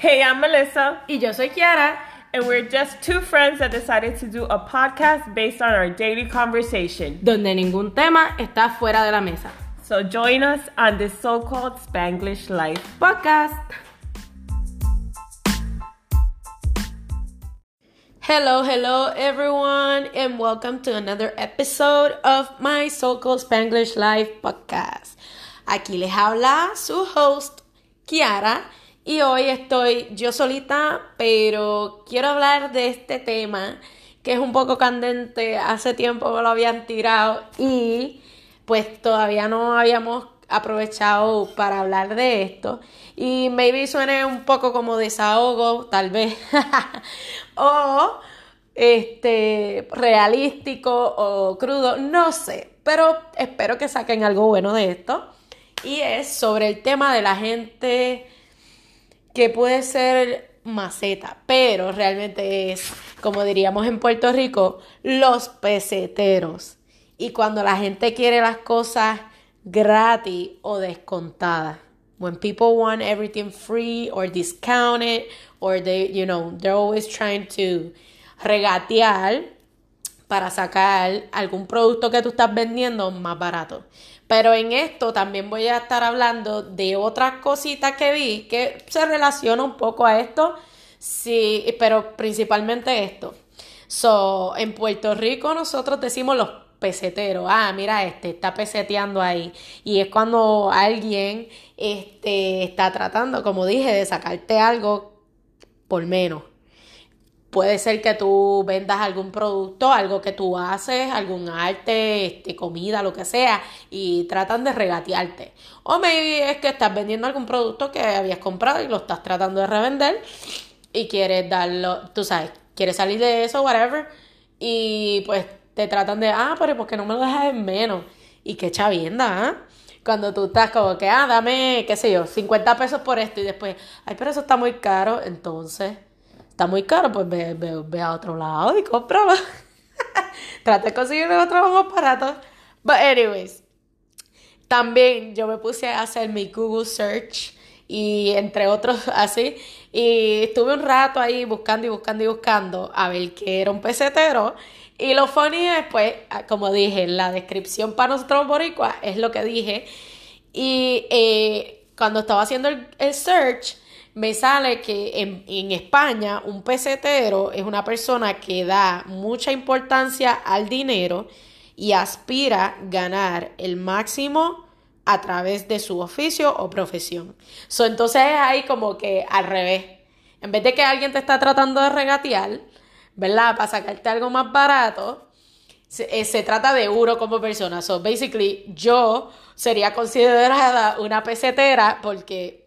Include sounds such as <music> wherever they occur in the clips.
Hey, I'm Melissa, Y yo soy Kiara. and we're just two friends that decided to do a podcast based on our daily conversation. donde ningún tema está fuera de la mesa. So join us on this so called Spanglish life. Podcast. Hello, hello everyone, and welcome to another episode of my so-called Spanglish Life podcast. Aquí les habla su host, Kiara, y hoy estoy yo solita, pero quiero hablar de este tema que es un poco candente, hace tiempo me lo habían tirado y pues todavía no habíamos aprovechado para hablar de esto. Y maybe suene un poco como desahogo, tal vez, <laughs> o este realístico o crudo, no sé, pero espero que saquen algo bueno de esto. Y es sobre el tema de la gente que puede ser maceta, pero realmente es, como diríamos en Puerto Rico, los peseteros. Y cuando la gente quiere las cosas gratis o descontadas. When people want everything free or discounted or they, you know, they're always trying to regatear para sacar algún producto que tú estás vendiendo más barato. Pero en esto también voy a estar hablando de otras cositas que vi que se relaciona un poco a esto, sí, pero principalmente esto. So, en Puerto Rico nosotros decimos los peseteros. Ah, mira este, está peseteando ahí. Y es cuando alguien este, está tratando, como dije, de sacarte algo por menos. Puede ser que tú vendas algún producto, algo que tú haces, algún arte, este, comida, lo que sea, y tratan de regatearte. O maybe es que estás vendiendo algún producto que habías comprado y lo estás tratando de revender y quieres darlo, tú sabes, quieres salir de eso, whatever, y pues te tratan de, ah, pero ¿por qué no me lo dejas en menos? Y qué chavienda, ¿ah? Cuando tú estás como que, ah, dame, qué sé yo, 50 pesos por esto y después, ay, pero eso está muy caro, entonces está muy caro, pues ve, ve, a otro lado y cómpralo. <laughs> Trata de conseguir otro más barato. But anyways, también yo me puse a hacer mi Google search y entre otros <laughs> así, y estuve un rato ahí buscando y buscando y buscando a ver qué era un pesetero. Y lo funny es, pues, como dije, la descripción para nosotros boricuas es lo que dije. Y eh, cuando estaba haciendo el search, me sale que en, en, España un pesetero es una persona que da mucha importancia al dinero y aspira a ganar el máximo a través de su oficio o profesión. So, entonces es ahí como que al revés. En vez de que alguien te está tratando de regatear, ¿verdad? Para sacarte algo más barato, se, se trata de uno como persona. So, basically, yo sería considerada una pesetera porque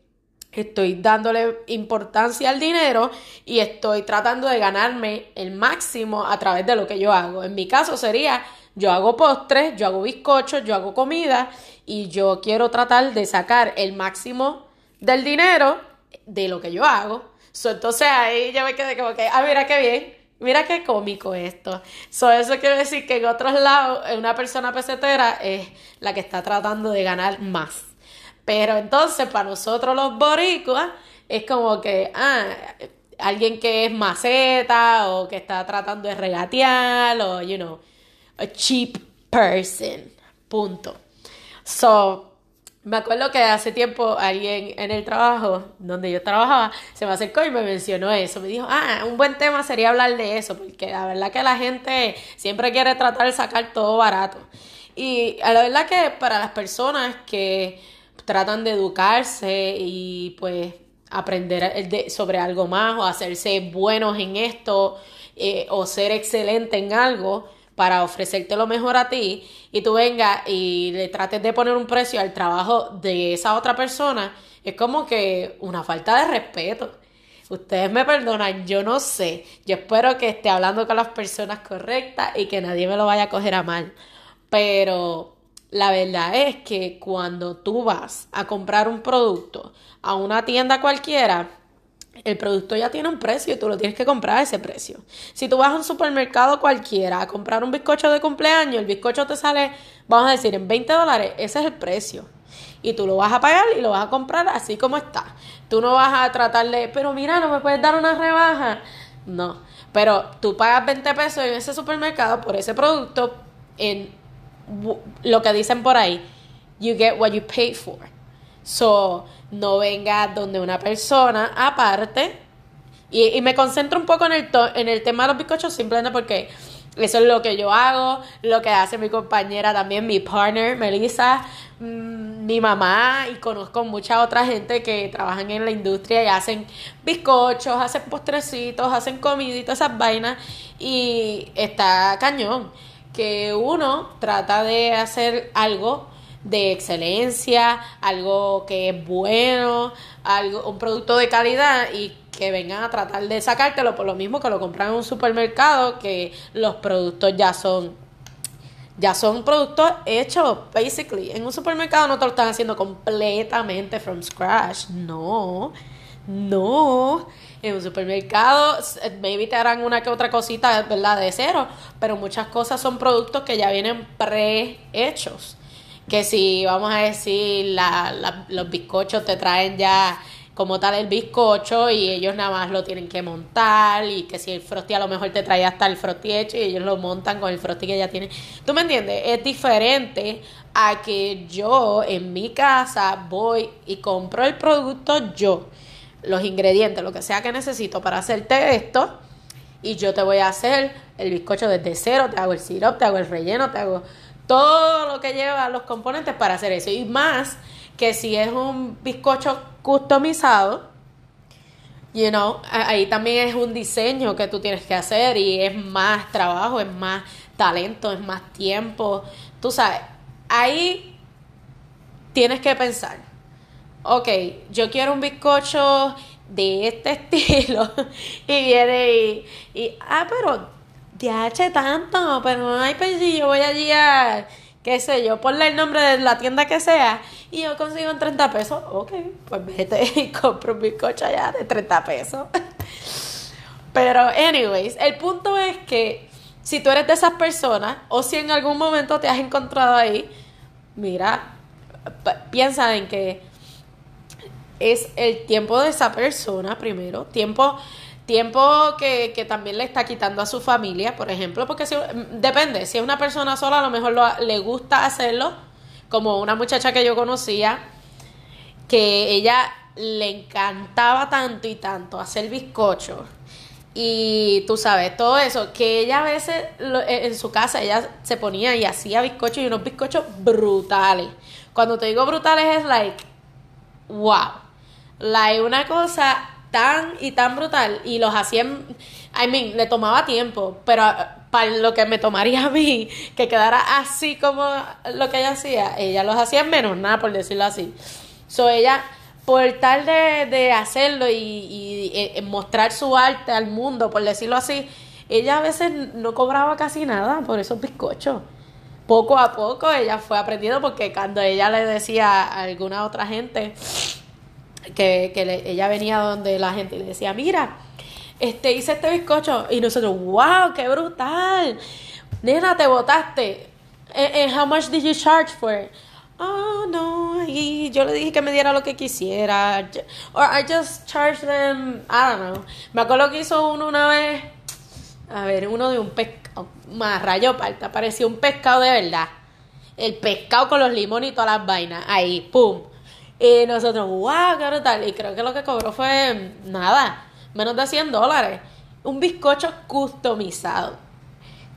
estoy dándole importancia al dinero y estoy tratando de ganarme el máximo a través de lo que yo hago. En mi caso sería, yo hago postres, yo hago bizcochos, yo hago comida y yo quiero tratar de sacar el máximo del dinero de lo que yo hago. So, entonces ahí yo me quedé como que, ah, mira qué bien, mira qué cómico esto. So, eso quiere decir que en otros lados una persona pesetera es la que está tratando de ganar más. Pero entonces para nosotros los boricuas es como que, ah, alguien que es maceta o que está tratando de regatear o, you know, a cheap person. Punto. So, me acuerdo que hace tiempo alguien en el trabajo donde yo trabajaba se me acercó y me mencionó eso. Me dijo, ah, un buen tema sería hablar de eso, porque la verdad que la gente siempre quiere tratar de sacar todo barato. Y la verdad que para las personas que tratan de educarse y pues aprender de, sobre algo más o hacerse buenos en esto eh, o ser excelente en algo para ofrecerte lo mejor a ti y tú vengas y le trates de poner un precio al trabajo de esa otra persona, es como que una falta de respeto. Ustedes me perdonan, yo no sé. Yo espero que esté hablando con las personas correctas y que nadie me lo vaya a coger a mal. Pero la verdad es que cuando tú vas a comprar un producto a una tienda cualquiera, el producto ya tiene un precio y tú lo tienes que comprar a ese precio. Si tú vas a un supermercado cualquiera a comprar un bizcocho de cumpleaños, el bizcocho te sale, vamos a decir, en 20 dólares, ese es el precio. Y tú lo vas a pagar y lo vas a comprar así como está. Tú no vas a tratar de, pero mira, no me puedes dar una rebaja. No, pero tú pagas 20 pesos en ese supermercado por ese producto en lo que dicen por ahí, you get what you pay for. So, no venga donde una persona aparte. Y, me concentro un poco en el, en el tema de los bizcochos simplemente porque eso es lo que yo hago, lo que hace mi compañera también, mi partner, Melissa, mm, mi mamá y conozco mucha otra gente que trabajan en la industria y hacen bizcochos, hacen postrecitos, hacen comiditas, esas vainas y está cañón que uno trata de hacer algo de excelencia, algo que es bueno, algo, un producto de calidad y que vengan a tratar de sacártelo por lo mismo que lo compran en un supermercado, que los productos ya son ya son productos hechos, basically. En un supermercado no te lo están haciendo completamente from scratch. No, no. En un supermercado, maybe te harán una que otra cosita, ¿verdad? De cero. Pero muchas cosas son productos que ya vienen prehechos. Que si, vamos a decir, la, los bizcochos te traen ya como tal el bizcocho y ellos nada más lo tienen que montar y que si el frosty a lo mejor te trae hasta el frosty hecho y ellos lo montan con el frosty que ya tienen. ¿Tú me entiendes? Es diferente a que yo en mi casa voy y compro el producto yo, los ingredientes, lo que sea que necesito para hacerte esto y yo te voy a hacer el bizcocho desde cero, te hago el sirope, te hago el relleno, te hago todo lo que lleva los componentes para hacer eso y más que si es un bizcocho customizado, you know, ahí también es un diseño que tú tienes que hacer y es más trabajo, es más talento, es más tiempo. Tú sabes, ahí tienes que pensar, ok, yo quiero un bizcocho de este <laughs> estilo y viene y, y ah, pero eché tanto, pero no hay pues yo voy allí a qué sé yo, ponle el nombre de la tienda que sea y yo consigo en 30 pesos, ok, pues vete <laughs> y compro un bizcocho allá de 30 pesos. <laughs> Pero, anyways, el punto es que si tú eres de esas personas o si en algún momento te has encontrado ahí, mira, piensa en que es el tiempo de esa persona primero, tiempo Tiempo que, que, también le está quitando a su familia, por ejemplo, porque si, depende, si es una persona sola, a lo mejor le gusta hacerlo, como una muchacha que yo conocía, que ella le encantaba tanto y tanto hacer bizcocho. Y tú sabes, todo eso, que ella a veces e, en su casa, ella se ponía y hacía bizcochos y unos bizcochos brutales. Cuando te digo brutales es like, wow. Like una cosa tan y tan brutal y los hacían, I mean, le tomaba tiempo, pero ah, para lo que me tomaría a mí, <laughs> que quedara así como lo que ella hacía, ella los hacía menos nada, por decirlo así. So ella, por tal de, hacerlo y, y, eh, mostrar su arte al mundo, por decirlo así, ella a veces no cobraba casi nada por esos bizcochos. Poco a poco ella fue aprendiendo porque cuando ella le decía a alguna otra gente, que, que ella venía donde la gente le decía, mira, este, hice este bizcocho. Y nosotros, wow, qué brutal. Nena, te votaste. And, how much did you charge for it? Oh, no. Y yo le dije que me diera lo que quisiera. Or I just charged them, I don't know. Me acuerdo que hizo uno una vez. A ver, uno de un pescado. Más rayo parta. Parecía un pescado de verdad. El pescado con los limones y todas las vainas. Ahí, pum. Y nosotros, wow, qué brutal. Y creo que lo que cobró fue nada, menos de 100 dólares. Un bizcocho customizado.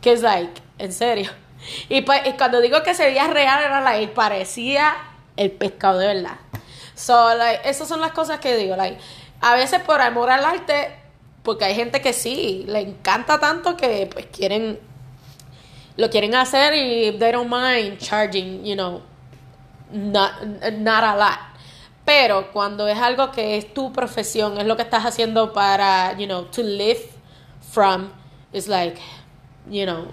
Que es like, en serio. Y, pues, cuando digo que se veía real, era like, parecía el pescado de verdad. So, like, esas son las cosas que digo, like, a veces por amor al arte, porque hay gente que sí, le encanta tanto que pues quieren, lo quieren hacer y they don't mind charging, you know, not, not a lot. Pero cuando es algo que es tu profesión, es lo que estás haciendo para, you know, to live from, it's like, you know,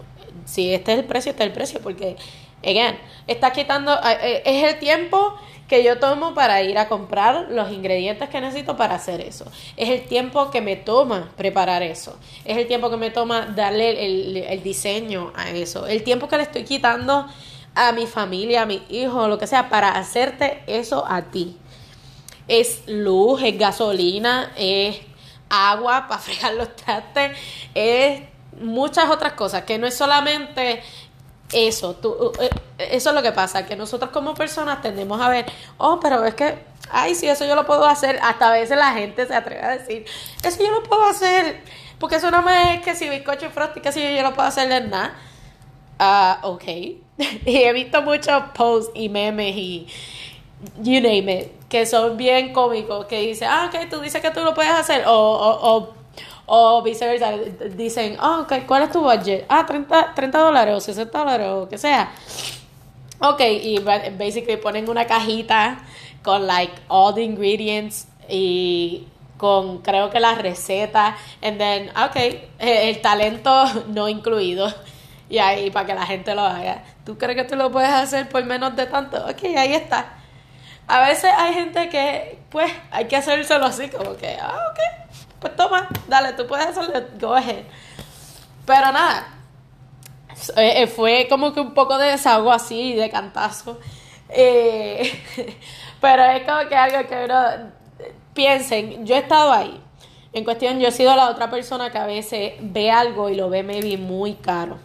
si este es el precio, este es el precio, porque, again, estás quitando, eh, eh, es el tiempo que yo tomo para ir a comprar los ingredientes que necesito para hacer eso. Es el tiempo que me toma preparar eso. Es el tiempo que me toma darle el, el diseño a eso. El tiempo que le estoy quitando a mi familia, a mi hijo, lo que sea, para hacerte eso a ti. Es luz, es gasolina, es agua <laughs> para fregar los trastes, es muchas otras cosas, que no es solamente eso, eh, eso es lo que pasa, que nosotros como personas tendemos a ver, oh, pero es que, ay, sí, eso yo lo puedo hacer, hasta a veces la gente se atreve a decir, eso yo lo puedo hacer, porque eso no me es que si bizcocho y frosty, que si yo, yo lo puedo hacer nada. Ah, ok. <laughs> y he visto muchos posts y memes y you name it, que son bien cómicos, que dicen, ah, ok, tú dices que tú lo puedes hacer, o, o, o o viceversa, dicen, oh, okay, ¿cuál es tu budget? Ah, 30, 30 dólares o 60 dólares o que sea. Ok, y basically ponen una cajita con like all the ingredients y con creo que la receta and then ok el, talento <laughs> no incluido y ahí para que la gente lo haga tú crees que tú lo puedes hacer por menos de tanto ok ahí está a veces hay gente que pues hay que hacérselo así como que ah ok pues toma, dale, tú puedes hacerlo, go ahead. Pero nada, eh, fue como que un poco de desahogo así, de cantazo. Eh, <laughs> pero es como que algo que uno piensen, yo he estado ahí. En cuestión, yo he sido la otra persona que a veces ve algo y lo ve maybe muy caro.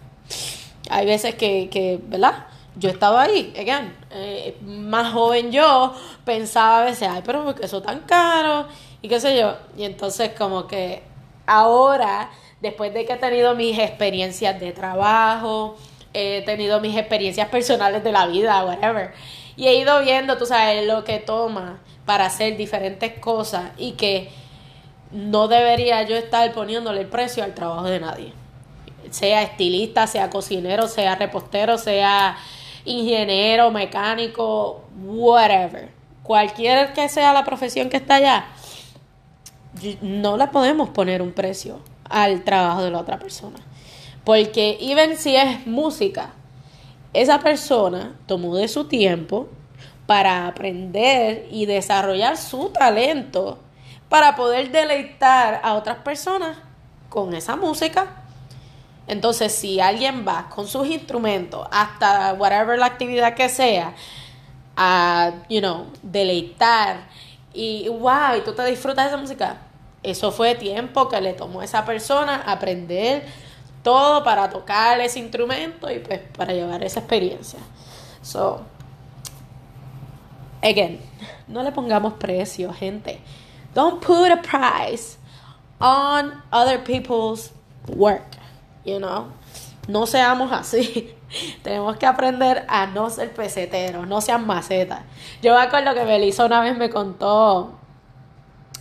Hay veces que, ¿verdad? Yo he estado ahí, again, eh, más joven yo, pensaba a veces, ay, pero porque eso tan caro? y qué sé yo. Y entonces como que ahora, después de que he tenido mis experiencias de trabajo, he tenido mis experiencias personales de la vida, whatever, y he ido viendo, tú sabes, lo que toma para hacer diferentes cosas y que no debería yo estar poniéndole el precio al trabajo de nadie. Sea estilista, sea cocinero, sea repostero, sea ingeniero, mecánico, whatever. Cualquier que sea la profesión que está allá, no le podemos poner un precio al trabajo de la otra persona. Porque even si es música, esa persona tomó de su tiempo para aprender y desarrollar su talento para poder deleitar a otras personas con esa música. Entonces, si alguien va con sus instrumentos hasta whatever la actividad que sea, a, you know, deleitar y wow, y tú te disfrutas de esa música. Eso fue tiempo que le tomó a esa persona aprender todo para tocar ese instrumento y pues para llevar esa experiencia. So, again, no le pongamos precio, gente. Don't put a price on other people's work, you know. No seamos así. <laughs> Tenemos que aprender a no ser peseteros, no sean macetas. Yo me acuerdo que Melissa una vez me contó,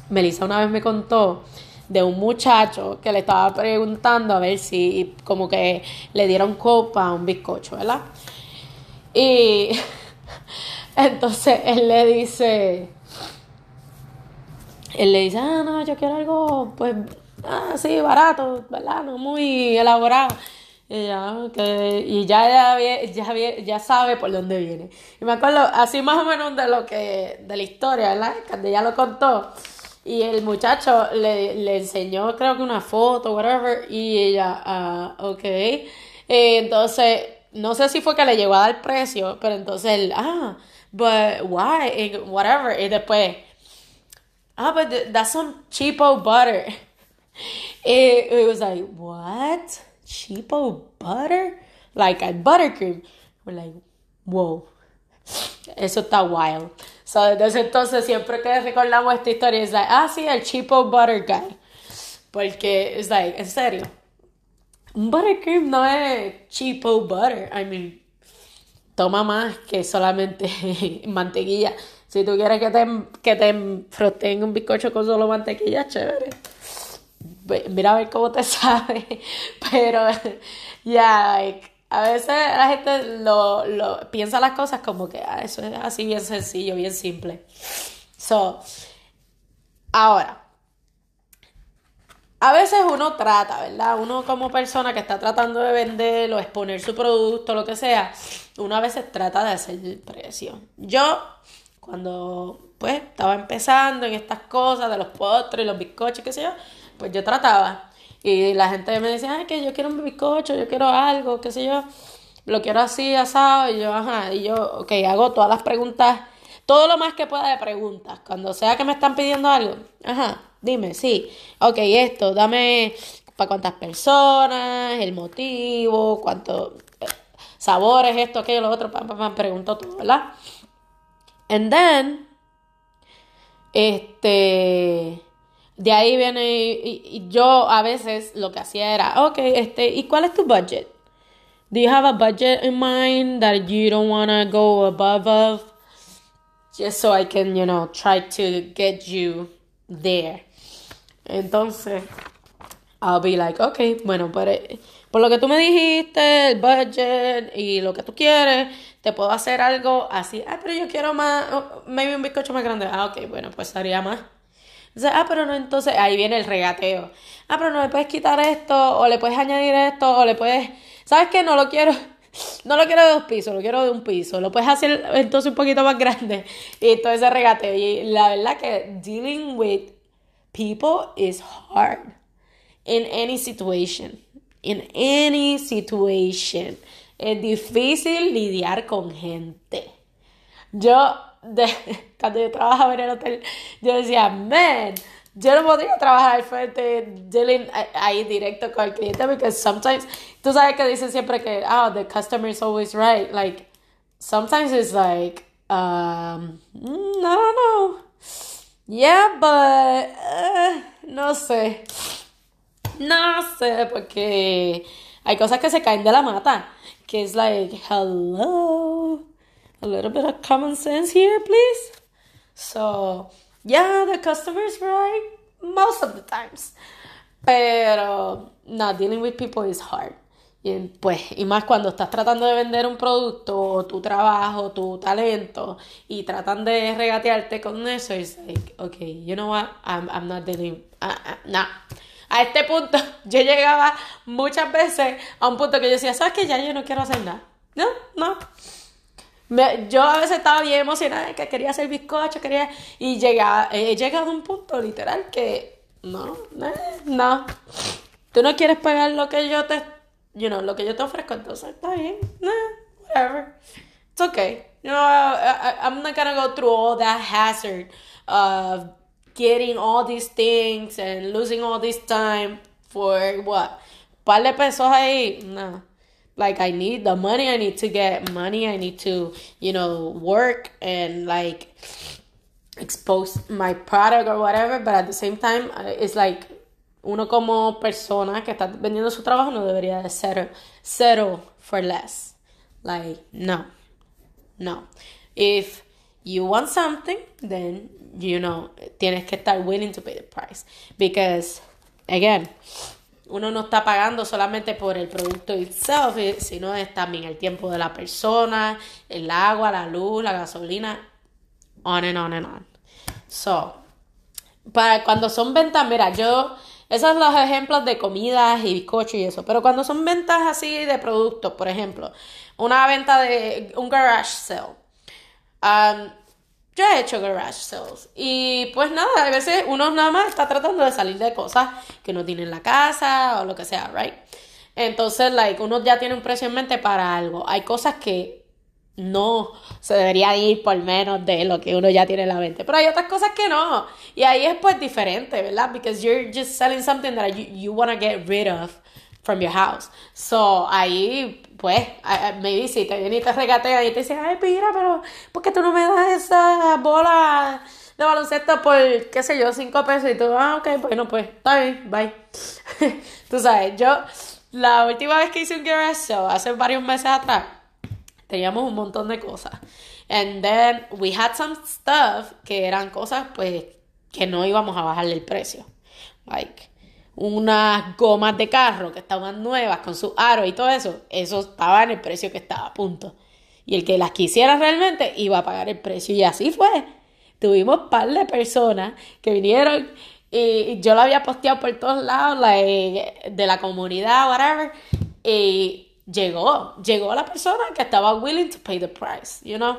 Melissa una vez me contó de un muchacho que le estaba preguntando a ver si como que le dieron copa a un bizcocho, ¿verdad? Y <laughs> entonces él le dice, él le dice, ah, no, yo quiero algo, pues, ah, sí, barato, ¿verdad? No muy elaborado. Y ya, y ya, ya, ya, sabe por dónde viene. Y me acuerdo así más o menos de lo que, de la historia, ¿verdad? Cuando ella lo contó. Y el muchacho le, le enseñó, creo que una foto, whatever, y ella, ah, ok. Eh, entonces, no sé si fue que le llegó a dar precio, pero entonces él, ah, but why, whatever. Y después, ah, but that's some cheapo butter. It, <laughs> it was like, what? cheapo butter, like a buttercream. We're like, whoa, eso está wild. So, desde entonces, siempre que recordamos esta historia, es like, ah, sí, el cheapo butter guy. Porque es like, en serio, un buttercream no es cheapo butter. I mean, toma más que solamente <laughs> mantequilla. Si tú quieres que te, que te un bizcocho con solo mantequilla, chévere mira a ver cómo te <laughs> sabe. Pero, ya, a veces la gente lo, lo, piensa las cosas como que ah, eso es así bien sencillo, bien simple. So, ahora, a veces uno trata, ¿verdad? Uno como persona que está tratando de vender o exponer su producto, lo que sea, uno a veces trata de hacer el precio. Yo, cuando pues estaba empezando en estas cosas de los postres, los bizcochos, qué sé yo, pues yo trataba. Y la gente me decía, ay, que yo quiero un bizcocho, yo quiero algo, qué sé yo. lo quiero así, asado, y yo, ajá, y yo, ok, hago todas las preguntas, todo lo más que pueda de preguntas. Cuando sea que me están pidiendo algo, ajá, dime, sí, ok, esto, dame para cuántas personas, el motivo, cuántos sabores, esto, aquello, lo otro, pam, pam, pam, pregunto todo, ¿verdad? And then, este, de ahí viene, y, yo a veces lo que hacía era, ok, este, ¿y cuál es tu budget? Do you have a budget in mind that you don't want to go above of? Just so I can, you know, try to get you there. Entonces, I'll be like, okay, bueno, por, por lo que tú me dijiste, el budget y lo que tú quieres, te puedo hacer algo así. Ah, pero yo quiero más, oh, maybe un bizcocho más grande. Ah, ok, bueno, pues haría más. Ah, pero no, entonces ahí viene el regateo. Ah, pero no le puedes quitar esto, o le puedes añadir esto, o le puedes ¿Sabes qué? No lo quiero. <laughs> No lo quiero de dos pisos, lo quiero de un piso. Lo puedes hacer entonces un poquito más grande. <laughs> Y todo ese regateo. Y la verdad que dealing with people is hard. In any situation. In any situation. Es difícil lidiar con gente. Yo, de, cuando yo trabajaba en el hotel, yo decía, man, yo no podría trabajar al frente dealing ahí directo con el cliente porque sometimes tú sabes que dicen siempre que oh the customer is always right. Like sometimes it's like um mm, I don't know. Yeah but uh, no sé. No sé porque hay cosas que se caen de la mata que es like hello a little bit of common sense here please so yeah, the customer's right most of the times. Pero, no, dealing with people is hard. Y, pues, y más cuando estás tratando de vender un producto, o tu trabajo, tu talento, y tratan de regatearte con eso, es like, okay, you know what, I'm, I'm not dealing, uh, uh. A este punto, <laughs> yo llegaba muchas veces a un punto que yo decía, ¿sabes qué? Ya yo no quiero hacer nada. No, no yo a veces estaba bien emocionada que quería hacer bizcocho, quería... Y llega, he llegado a un punto literal que no, no, no. Tú no quieres pagar lo que yo te... You know, lo que yo te ofrezco, entonces está bien. Whatever. It's okay. You know, I'm not gonna go through all that hazard of getting all these things and losing all this time for what? Par de pesos ahí. No. Like i need the money i need to get money i need to you know work and like expose my product or whatever but at the same time uh, it's like uno como persona que está vendiendo su trabajo no debería de settle, settle for less. Like no no. If you want something then you know tienes que estar willing to pay the price. Because again uno no está pagando solamente por el producto itself, eh, sino es también el tiempo de la persona, el agua, la luz, la gasolina, on and on and on. So, para cuando son ventas, mira, yo, esos son los ejemplos de comidas y bizcocho y eso, pero cuando son ventas así de productos, por ejemplo, una venta de un garage sale, um, yo he hecho garage sales. Y pues nada, a veces uno nada más está tratando de salir de cosas que no tiene en la casa o lo que sea, right? Entonces, like, uno ya tiene un precio en mente para algo. Hay cosas que no se debería ir por menos de lo que uno ya tiene en la mente. Pero hay otras cosas que no. Y ahí es pues diferente, ¿verdad? Because you're just selling something that you, you want to get rid of from your house. So, ahí, pues, maybe si te viene y te y te dice, ay, mira, pero, ¿por qué tú no me das esa bola de baloncesto por, qué sé yo, cinco pesos? Y tú, ah, ok, bueno, pues, está bien, bye. <laughs> tú sabes, yo, la última vez que hice un garage hace varios meses atrás, teníamos un montón de cosas. And then we had some stuff que eran cosas, pues, que no íbamos a bajarle el precio. Like, unas gomas de carro que estaban nuevas con su aro y todo eso, eso estaba en el precio que estaba punto. Y el que las quisiera realmente iba a pagar el precio. Y así fue. Tuvimos un par de personas que vinieron y yo lo había posteado por todos lados, de la comunidad, whatever. Y llegó, llegó la persona que estaba willing to pay the price, you know?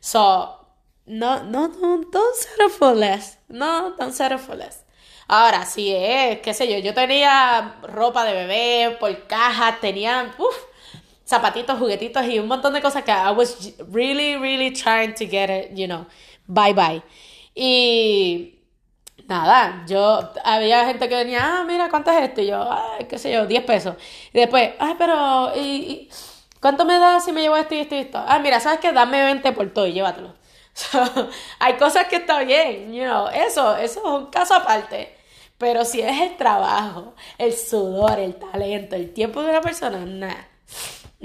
So, no, no, no, don't settle for less. No, don't settle for less. Ahora, sí es, qué sé yo, yo tenía ropa de bebé por caja, tenía, uff, zapatitos, juguetitos y un montón de cosas que I was really, really trying to get it, you know, bye bye. Y nada, yo, había gente que venía, ah, mira, ¿cuánto es esto? Y yo, ay, qué sé yo, 10 pesos. Y después, ay, pero, ¿y, cuánto me da si me llevo esto y esto y esto? Ah, mira, ¿sabes qué? Dame 20 por todo y llévatelo. <laughs> hay cosas que está bien, you know, eso, eso es un caso aparte. Pero si es el trabajo, el sudor, el talento, el tiempo de una persona, nada.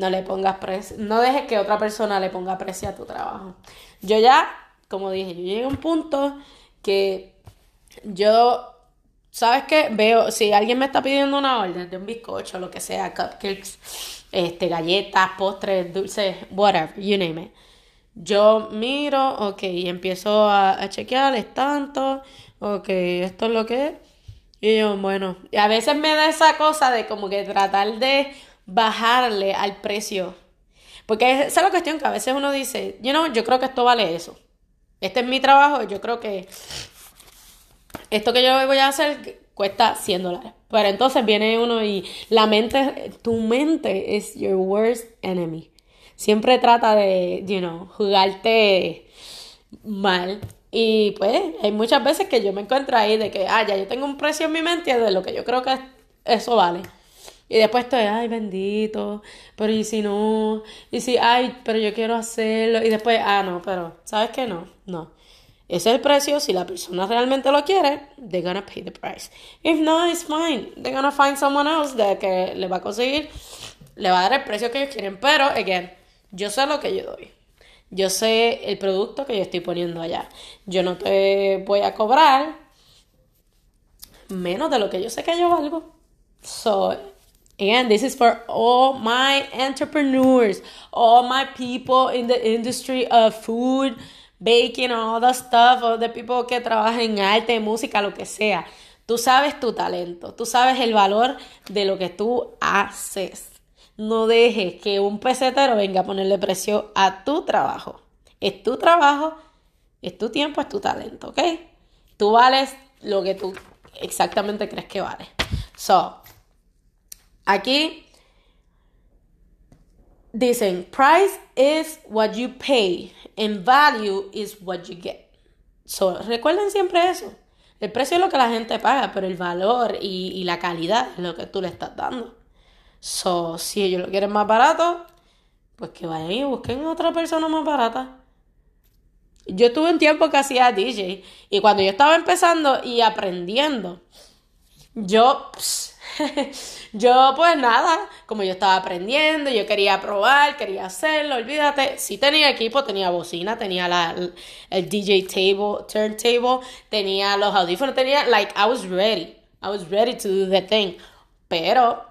No le pongas precio, no dejes que otra persona le ponga precio a tu trabajo. Yo ya, como dije, yo llegué a un punto que yo, ¿sabes qué? Veo, si alguien me está pidiendo una orden de un bizcocho, lo que sea, cupcakes, este, galletas, postres, dulces, whatever, you name it. Yo miro, ok, y empiezo a, a chequear, tanto, ok, esto es lo que es. Y yo, bueno, y a veces me da esa cosa de como que tratar de bajarle al precio. Porque esa es la cuestión que a veces uno dice, you know, yo creo que esto vale eso. Este es mi trabajo, yo creo que esto que yo voy a hacer cuesta 100 dólares. Pero entonces viene uno y la mente, tu mente es your worst enemy. Siempre trata de, you know, jugarte mal. Y pues hay muchas veces que yo me encuentro ahí de que, ah, ya yo tengo un precio en mi mente de lo que yo creo que eso vale. Y después estoy, ay, bendito, pero y si no, y si, ay, pero yo quiero hacerlo. Y después, ah, no, pero, ¿sabes qué? No, no. Ese es el precio. Si la persona realmente lo quiere, they're gonna pay the price. If not, it's fine. They're gonna find someone else de que le va a conseguir, le va a dar el precio que ellos quieren. Pero, again, yo sé lo que yo doy. Yo sé el producto que yo estoy poniendo allá. Yo no te voy a cobrar menos de lo que yo sé que yo valgo. So, again, this is for all my entrepreneurs, all my people in the industry of food, baking, all the stuff, all the people que trabajan en arte, música, lo que sea. Tú sabes tu talento, tú sabes el valor de lo que tú haces. No dejes que un pesetero venga a ponerle precio a tu trabajo. Es tu trabajo, es tu tiempo, es tu talento, ¿ok? Tú vales lo que tú exactamente crees que vale. So, aquí dicen, price is what you pay and value is what you get. So, recuerden siempre eso. El precio es lo que la gente paga, pero el valor y, la calidad es lo que tú le estás dando. So, si ellos lo quieren más barato, pues que vayan y busquen otra persona más barata. Yo tuve un tiempo que hacía DJ y cuando yo estaba empezando y aprendiendo, yo, <laughs> yo pues nada, como yo estaba aprendiendo, yo quería probar, quería hacerlo, olvídate, sí tenía equipo, tenía bocina, tenía la, el DJ table, turntable, tenía los audífonos, tenía, like, I was ready, I was ready to do the thing, pero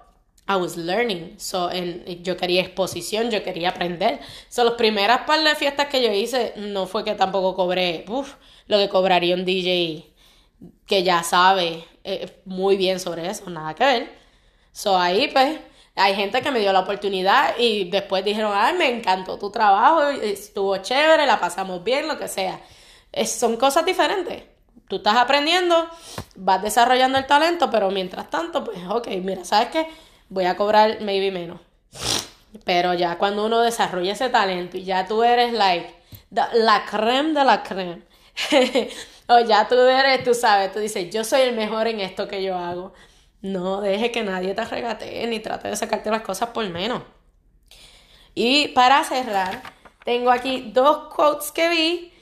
I was learning. So, en, yo quería exposición, yo quería aprender. So, las primeras par de fiestas que yo hice, no fue que tampoco cobré lo que cobraría un DJ que ya sabe eh, muy bien sobre eso, nada que ver. So, ahí pues, hay gente que me dio la oportunidad y después dijeron, ay, me encantó tu trabajo, estuvo chévere, la pasamos bien, lo que sea. son cosas diferentes. Tú estás aprendiendo, vas desarrollando el talento, pero mientras tanto, pues, ok, mira, ¿sabes qué? voy a cobrar maybe menos. Pero ya cuando uno desarrolla ese talento y ya tú eres like la creme de la creme. <laughs> o ya tú eres, tú sabes, tú dices, yo soy el mejor en esto que yo hago. No deje que nadie te regatee ni trate de sacarte las cosas por menos. Y para cerrar, tengo aquí dos quotes que vi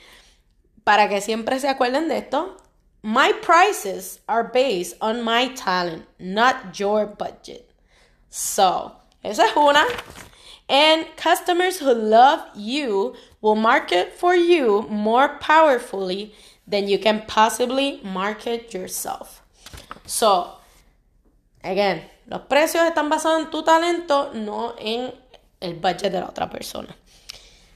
para que siempre se acuerden de esto. My prices are based on my talent, not your budget. So, esa es una. And customers who love you will market for you more powerfully than you can possibly market yourself. So, again, los precios están basados en tu talento, no en el budget de la otra persona.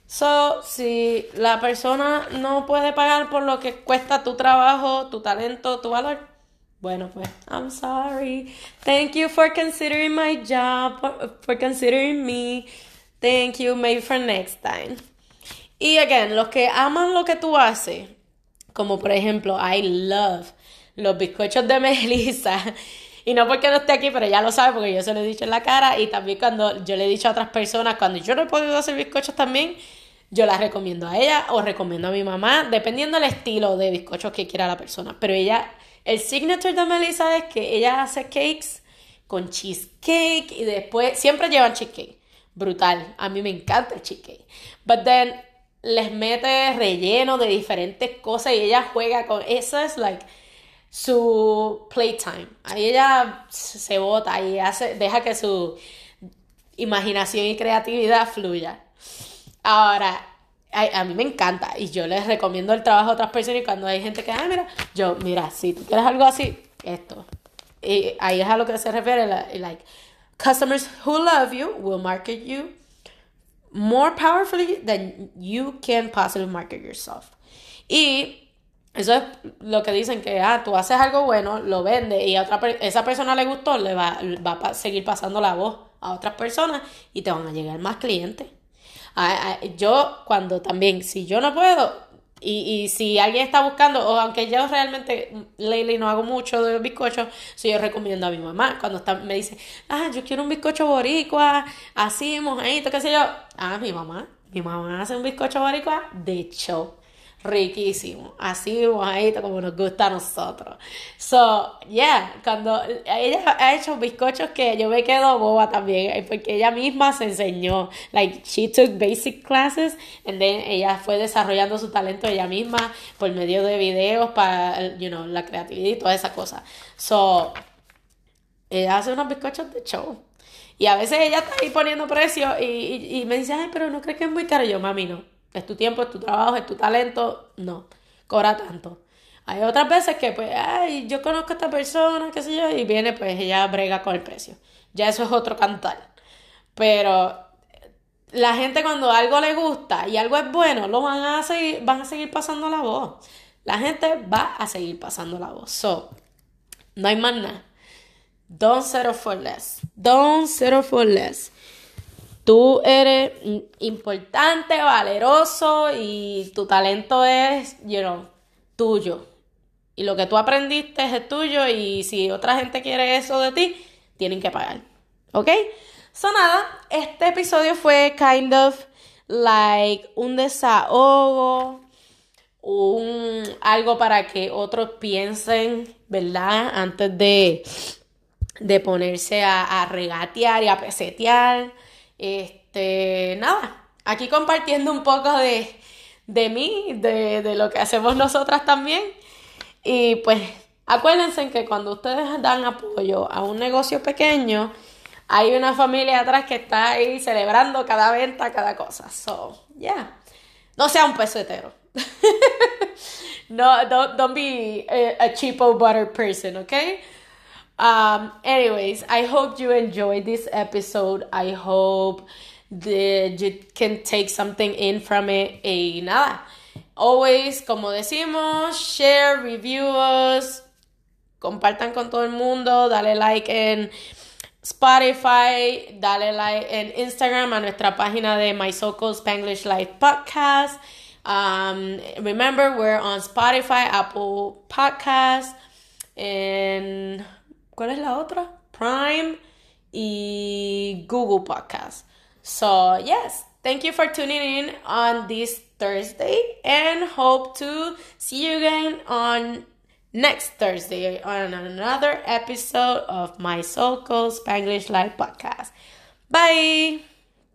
So, si la persona no puede pagar por lo que cuesta tu trabajo, tu talento, tu valor, Bueno, pues, I'm sorry. Thank you for considering my job, for considering me. Thank you, maybe for next time. Y again, los que aman lo que tú haces, como por ejemplo, I love los bizcochos de Melissa Y no porque no esté aquí, pero ya lo sabe porque yo se lo he dicho en la cara. Y también cuando yo le he dicho a otras personas, cuando yo no he podido hacer bizcochos también, yo las recomiendo a ella o recomiendo a mi mamá, dependiendo del estilo de bizcochos que quiera la persona. Pero ella, el signature de Melissa es que ella hace cakes con cheesecake y después siempre llevan cheesecake. Brutal. A mí me encanta el cheesecake. But then les mete relleno de diferentes cosas y ella juega con eso es like su playtime. Ahí ella se bota y hace deja que su imaginación y creatividad fluya. Ahora, a, mí me encanta y yo les recomiendo el trabajo a otras personas y cuando hay gente que, ah, mira, yo, mira, si tú quieres algo así, esto. Y ahí es a lo que se refiere, like, customers who love you will market you more powerfully than you can possibly market yourself. Y eso es lo que dicen que, ah, tú haces algo bueno, lo vendes y a otra esa persona le gustó, le va, va a seguir pasando la voz a otras personas y te van a llegar más clientes. yo cuando también, si yo no puedo, y, y, si alguien está buscando, o aunque yo realmente, lately no hago mucho de bizcocho, si yo recomiendo a mi mamá. Cuando está, me dice, ah, yo quiero un bizcocho boricua, así, mojadito, qué sé yo. Ah, mi mamá, mi mamá hace un bizcocho boricua de show riquísimo, así mojadito como nos gusta a nosotros. So, yeah, cuando ella ha hecho bizcochos que yo me quedo boba también, eh, porque ella misma se enseñó, like, she took basic classes, and then ella fue desarrollando su talento ella misma por medio de videos para, you know, la creatividad y toda esa cosa. So, ella hace unos bizcochos de show. Y a veces ella está ahí poniendo precio y, y, y me dice, ay, pero no crees que es muy caro. yo, mami, no es tu tiempo, es tu trabajo, es tu talento, no, cobra tanto. Hay otras veces que, pues, ay, yo conozco a esta persona, qué sé yo, y viene, pues, ella brega con el precio. Ya eso es otro cantar. Pero la gente cuando algo le gusta y algo es bueno, lo van a seguir, van a seguir pasando la voz. La gente va a seguir pasando la voz. So, no hay más nada. Don't settle for less. Don't settle for less. Tú eres importante, valeroso y tu talento es, you know, tuyo. Y lo que tú aprendiste es tuyo y si otra gente quiere eso de ti, tienen que pagar. ¿Ok? So nada, este episodio fue kind of like un desahogo, un algo para que otros piensen, ¿verdad? Antes de, de ponerse a, a regatear y a pesetear. Este, nada, aquí compartiendo un poco de, de mí, de, de lo que hacemos nosotras también. Y pues acuérdense que cuando ustedes dan apoyo a un negocio pequeño, hay una familia atrás que está ahí celebrando cada venta, cada cosa. So, yeah. No sea un pesetero. <laughs> no, don't, don't be a, a cheapo butter person, okay? Um, anyways, I hope you enjoyed this episode. I hope that you can take something in from it. Y nada, always, como decimos, share, review us, compartan con todo el mundo, dale like en Spotify, dale like en Instagram a nuestra página de My So Called Spanglish Life Podcast. Um, remember, we're on Spotify, Apple Podcasts, and ¿Cuál es la otra? Prime y Google Podcast. So, yes, thank you for tuning in on this Thursday and hope to see you again on next Thursday on another episode of my so called Spanglish Live podcast. Bye.